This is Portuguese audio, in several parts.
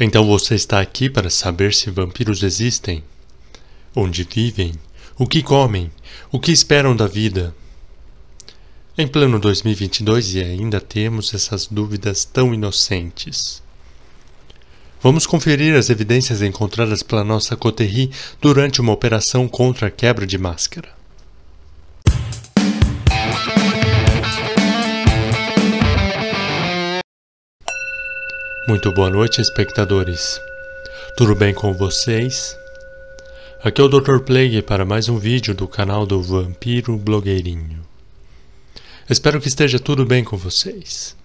Então você está aqui para saber se vampiros existem? Onde vivem? O que comem? O que esperam da vida? Em pleno 2022 e ainda temos essas dúvidas tão inocentes. Vamos conferir as evidências encontradas pela nossa coterie durante uma operação contra a quebra de máscara. Muito boa noite, espectadores. Tudo bem com vocês? Aqui é o Dr. Plague para mais um vídeo do canal do Vampiro Blogueirinho. Espero que esteja tudo bem com vocês.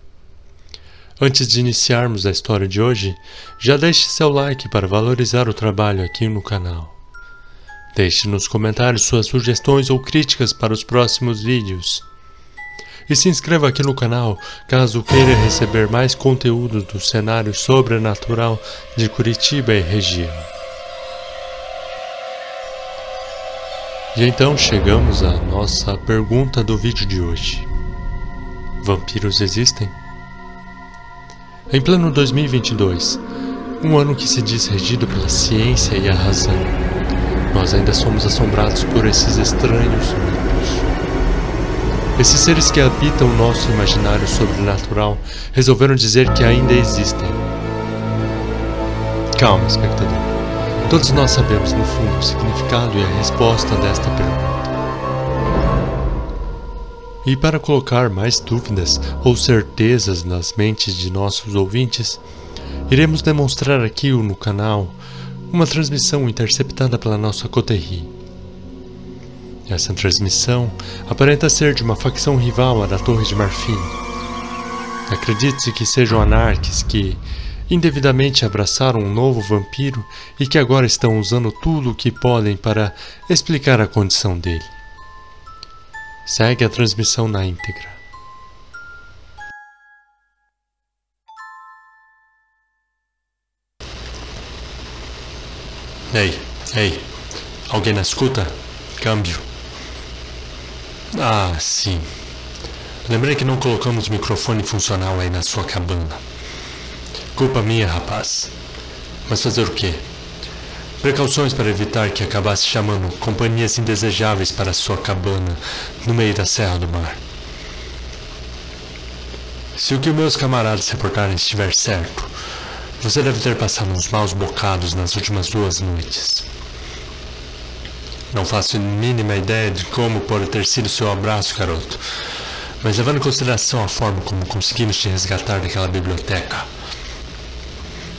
Antes de iniciarmos a história de hoje, já deixe seu like para valorizar o trabalho aqui no canal. Deixe nos comentários suas sugestões ou críticas para os próximos vídeos e se inscreva aqui no canal caso queira receber mais conteúdo do cenário sobrenatural de Curitiba e região. E então chegamos à nossa pergunta do vídeo de hoje. Vampiros existem? Em pleno 2022, um ano que se diz regido pela ciência e a razão, nós ainda somos assombrados por esses estranhos mitos. Esses seres que habitam o nosso imaginário sobrenatural resolveram dizer que ainda existem. Calma, espectador. Todos nós sabemos, no fundo, o significado e a resposta desta pergunta. E para colocar mais dúvidas ou certezas nas mentes de nossos ouvintes, iremos demonstrar aqui no canal uma transmissão interceptada pela nossa coterie. Essa transmissão aparenta ser de uma facção rival à da Torre de Marfim. Acredite-se que sejam anarques que, indevidamente abraçaram um novo vampiro e que agora estão usando tudo o que podem para explicar a condição dele. Segue a transmissão na íntegra. Ei, ei, alguém na escuta? Câmbio. Ah, sim. Lembrei que não colocamos microfone funcional aí na sua cabana. Culpa minha, rapaz. Mas fazer o quê? Precauções para evitar que acabasse chamando companhias indesejáveis para sua cabana no meio da Serra do Mar. Se o que meus camaradas reportarem estiver certo, você deve ter passado uns maus bocados nas últimas duas noites. Não faço mínima ideia de como pode ter sido seu abraço, garoto. Mas levando em consideração a forma como conseguimos te resgatar daquela biblioteca.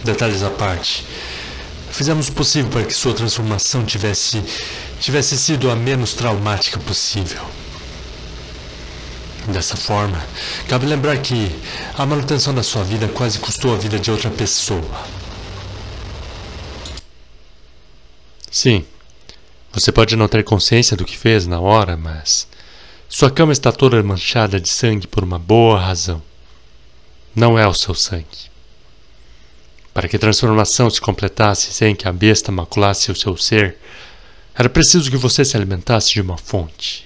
Detalhes à parte. Fizemos o possível para que sua transformação tivesse, tivesse sido a menos traumática possível. Dessa forma, cabe lembrar que a manutenção da sua vida quase custou a vida de outra pessoa. Sim, você pode não ter consciência do que fez na hora, mas sua cama está toda manchada de sangue por uma boa razão. Não é o seu sangue. Para que a transformação se completasse sem que a besta maculasse o seu ser, era preciso que você se alimentasse de uma fonte.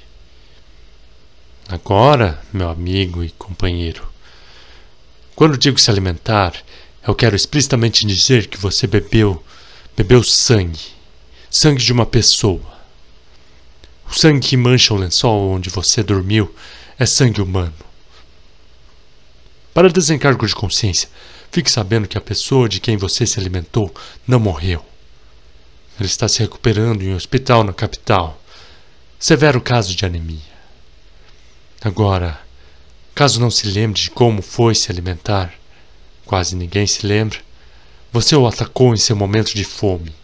Agora, meu amigo e companheiro, quando digo se alimentar, eu quero explicitamente dizer que você bebeu, bebeu sangue sangue de uma pessoa. O sangue que mancha o lençol onde você dormiu é sangue humano. Para desencargo de consciência, fique sabendo que a pessoa de quem você se alimentou não morreu. Ele está se recuperando em um hospital na capital. Severo caso de anemia. Agora, caso não se lembre de como foi se alimentar, quase ninguém se lembra, você o atacou em seu momento de fome.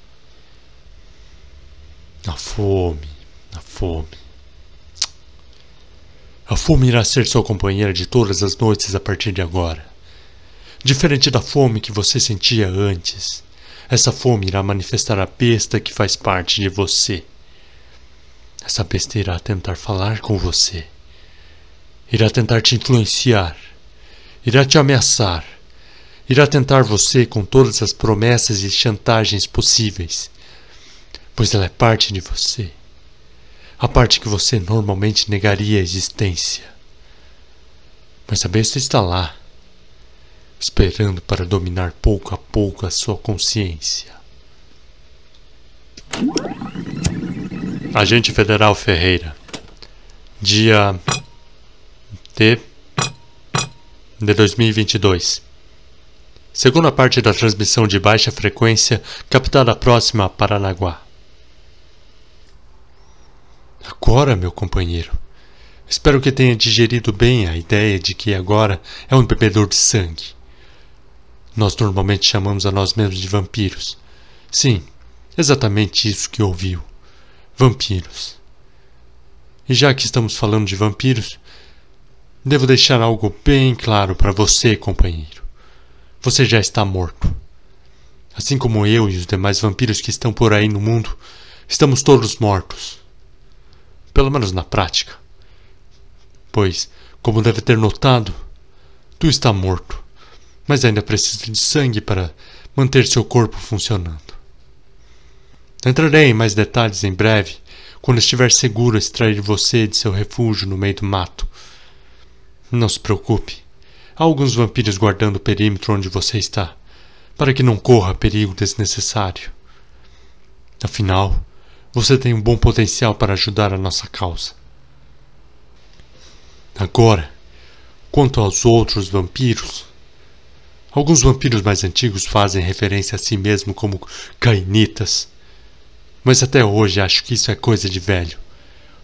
A fome, a fome. A fome irá ser sua companheira de todas as noites a partir de agora. Diferente da fome que você sentia antes, essa fome irá manifestar a besta que faz parte de você. Essa besta irá tentar falar com você. Irá tentar te influenciar. Irá te ameaçar. Irá tentar você com todas as promessas e chantagens possíveis pois ela é parte de você. A parte que você normalmente negaria a existência. Mas a besta está lá. esperando para dominar pouco a pouco a sua consciência. Agente Federal Ferreira, dia T de 2022. Segunda parte da transmissão de baixa frequência captada próxima a Paranaguá. Agora, meu companheiro. Espero que tenha digerido bem a ideia de que agora é um bebedor de sangue. Nós normalmente chamamos a nós mesmos de vampiros. Sim, exatamente isso que ouviu. Vampiros. E já que estamos falando de vampiros, devo deixar algo bem claro para você, companheiro. Você já está morto. Assim como eu e os demais vampiros que estão por aí no mundo, estamos todos mortos. Pelo menos na prática. Pois, como deve ter notado, tu está morto, mas ainda precisa de sangue para manter seu corpo funcionando. Entrarei em mais detalhes em breve, quando estiver seguro extrair você de seu refúgio no meio do mato. Não se preocupe. Há alguns vampiros guardando o perímetro onde você está, para que não corra perigo desnecessário. Afinal, você tem um bom potencial para ajudar a nossa causa. Agora, quanto aos outros vampiros, alguns vampiros mais antigos fazem referência a si mesmo como cainitas mas até hoje acho que isso é coisa de velho.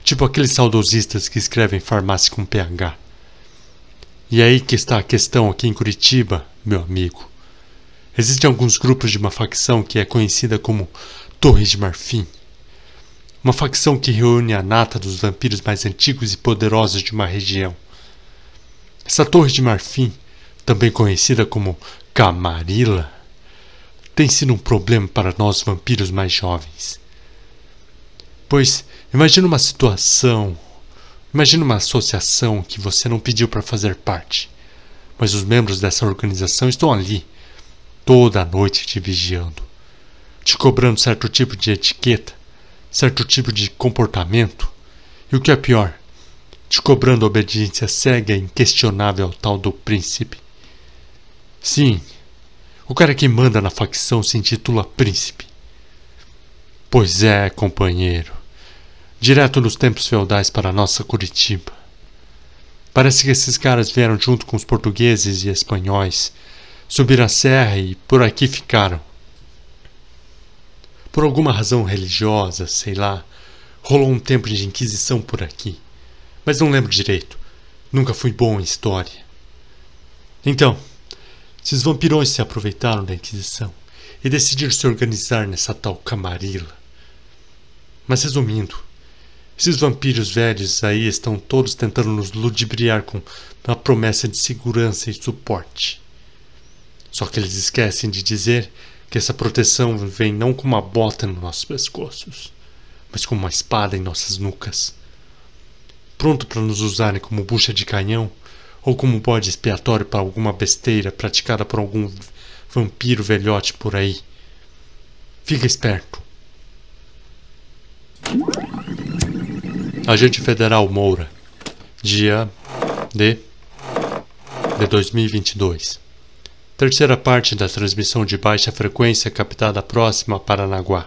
Tipo aqueles saudosistas que escrevem farmácia com PH. E é aí que está a questão aqui em Curitiba, meu amigo. Existem alguns grupos de uma facção que é conhecida como Torre de Marfim. Uma facção que reúne a nata dos vampiros mais antigos e poderosos de uma região. Essa Torre de Marfim, também conhecida como Camarilla, tem sido um problema para nós vampiros mais jovens. Pois imagine uma situação, imagine uma associação que você não pediu para fazer parte, mas os membros dessa organização estão ali, toda a noite te vigiando, te cobrando certo tipo de etiqueta, certo tipo de comportamento, e o que é pior, te cobrando obediência cega e inquestionável ao tal do príncipe. Sim, o cara que manda na facção se intitula príncipe. Pois é, companheiro direto dos tempos feudais para nossa Curitiba. Parece que esses caras vieram junto com os portugueses e espanhóis, subiram a serra e por aqui ficaram. Por alguma razão religiosa, sei lá, rolou um tempo de inquisição por aqui, mas não lembro direito. Nunca fui bom em história. Então, esses vampirões se aproveitaram da Inquisição e decidiram se organizar nessa tal camarila. Mas resumindo, esses vampiros velhos aí estão todos tentando nos ludibriar com a promessa de segurança e suporte. Só que eles esquecem de dizer que essa proteção vem não com uma bota nos nossos pescoços, mas com uma espada em nossas nucas. Pronto para nos usarem como bucha de canhão ou como bode expiatório para alguma besteira praticada por algum vampiro velhote por aí. Fica esperto. Agente Federal Moura, dia de de 2022. Terceira parte da transmissão de baixa frequência captada próxima a Paranaguá.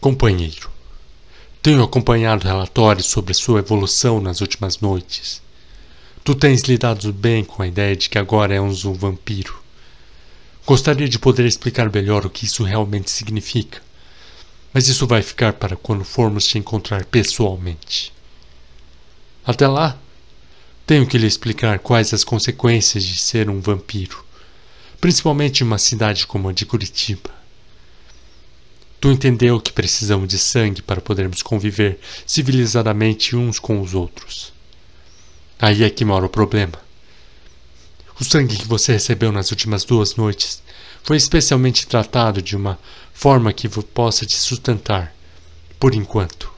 Companheiro, tenho acompanhado relatórios sobre sua evolução nas últimas noites. Tu tens lidado bem com a ideia de que agora é um vampiro. Gostaria de poder explicar melhor o que isso realmente significa mas isso vai ficar para quando formos te encontrar pessoalmente. Até lá, tenho que lhe explicar quais as consequências de ser um vampiro, principalmente em uma cidade como a de Curitiba. Tu entendeu que precisamos de sangue para podermos conviver civilizadamente uns com os outros. Aí é que mora o problema. O sangue que você recebeu nas últimas duas noites foi especialmente tratado de uma forma que possa te sustentar, por enquanto.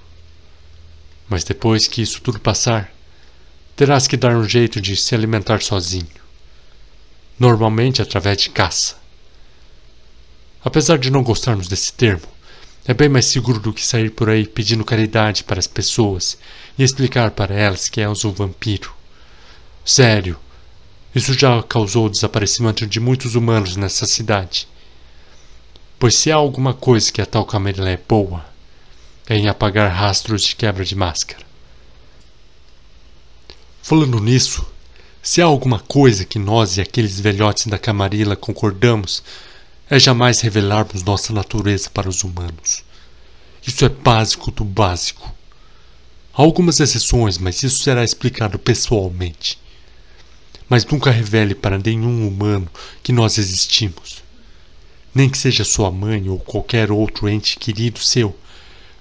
Mas depois que isso tudo passar, terás que dar um jeito de se alimentar sozinho. Normalmente através de caça. Apesar de não gostarmos desse termo, é bem mais seguro do que sair por aí pedindo caridade para as pessoas e explicar para elas que és um vampiro. Sério, Isso já causou o desaparecimento de muitos humanos nessa cidade. Pois se há alguma coisa que a tal Camarilla é boa, é em apagar rastros de quebra de máscara. Falando nisso, se há alguma coisa que nós e aqueles velhotes da Camarilla concordamos, é jamais revelarmos nossa natureza para os humanos. Isso é básico do básico. Há algumas exceções, mas isso será explicado pessoalmente. Mas nunca revele para nenhum humano que nós existimos. Nem que seja sua mãe ou qualquer outro ente querido seu,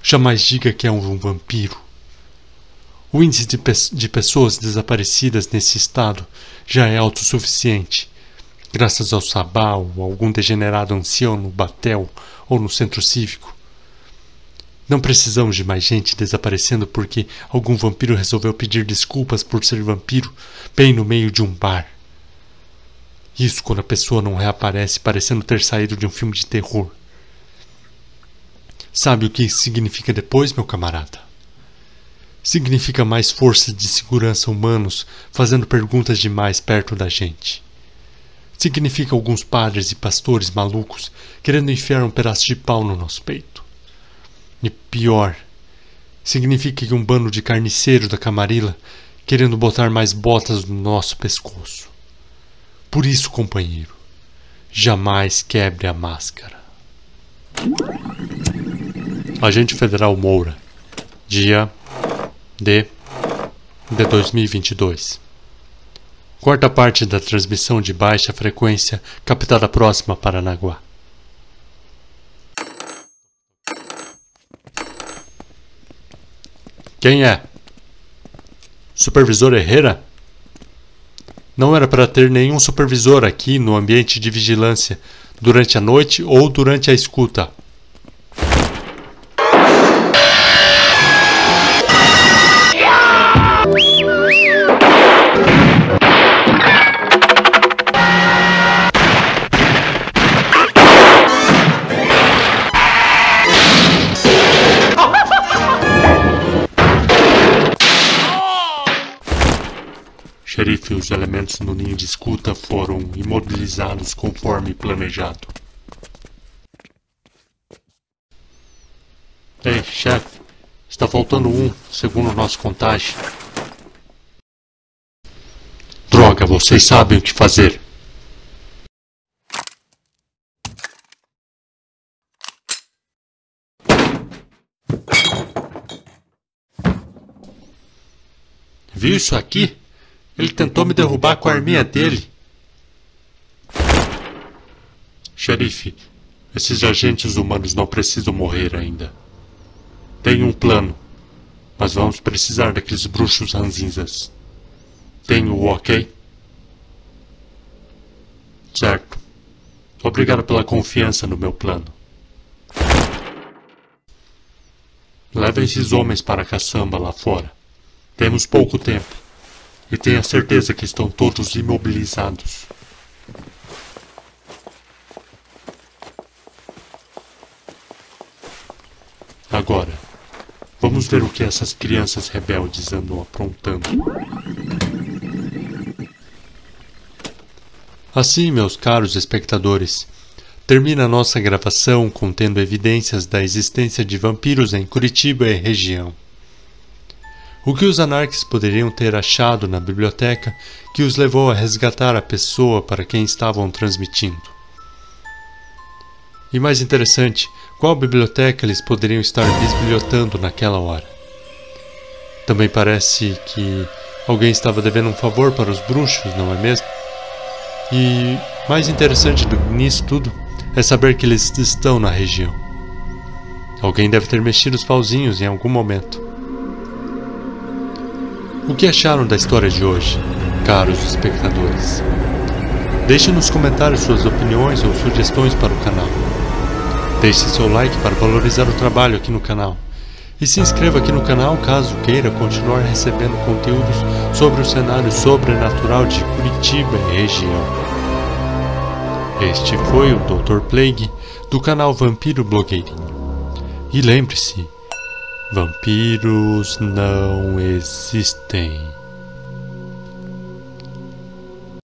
jamais diga que é um vampiro. O índice de, pe de pessoas desaparecidas nesse estado já é autossuficiente, graças ao sabá ou algum degenerado ancião no batel ou no centro cívico. Não precisamos de mais gente desaparecendo porque algum vampiro resolveu pedir desculpas por ser vampiro bem no meio de um bar. Isso quando a pessoa não reaparece parecendo ter saído de um filme de terror. Sabe o que significa depois, meu camarada? Significa mais forças de segurança humanos fazendo perguntas demais perto da gente. Significa alguns padres e pastores malucos querendo enfiar um pedaço de pau no nosso peito. E pior, significa que um bando de carniceiros da Camarilla querendo botar mais botas no nosso pescoço. Por isso, companheiro, jamais quebre a máscara. Agente Federal Moura, dia D de 2022. Quarta parte da transmissão de baixa frequência captada próxima a Paranaguá. Quem é? Supervisor Herrera? Não era para ter nenhum supervisor aqui no ambiente de vigilância durante a noite ou durante a escuta. Elementos no ninho de escuta foram imobilizados conforme planejado. Ei, chefe, está faltando um, segundo nosso contagem. Droga, vocês sabem o que fazer. Viu isso aqui? Ele tentou me derrubar com a arminha dele. Xerife, esses agentes humanos não precisam morrer ainda. Tenho um plano, mas vamos precisar daqueles bruxos ranzinzas. Tenho o ok? Certo. Obrigado pela confiança no meu plano. Leve esses homens para a caçamba lá fora. Temos pouco tempo e tenha certeza que estão todos imobilizados. Agora, vamos ver o que essas crianças rebeldes andam aprontando. Assim, meus caros espectadores, termina nossa gravação contendo evidências da existência de vampiros em Curitiba e região. O que os anarques poderiam ter achado na biblioteca que os levou a resgatar a pessoa para quem estavam transmitindo? E mais interessante, qual biblioteca eles poderiam estar bisbilhotando naquela hora? Também parece que alguém estava devendo um favor para os bruxos, não é mesmo? E mais interessante nisso tudo é saber que eles estão na região. Alguém deve ter mexido os pauzinhos em algum momento. O que acharam da história de hoje, caros espectadores? Deixe nos comentários suas opiniões ou sugestões para o canal. Deixe seu like para valorizar o trabalho aqui no canal. E se inscreva aqui no canal caso queira continuar recebendo conteúdos sobre o cenário sobrenatural de Curitiba e região. Este foi o Dr. Plague do canal Vampiro Blogueirinho. E lembre-se, Vampiros não existem.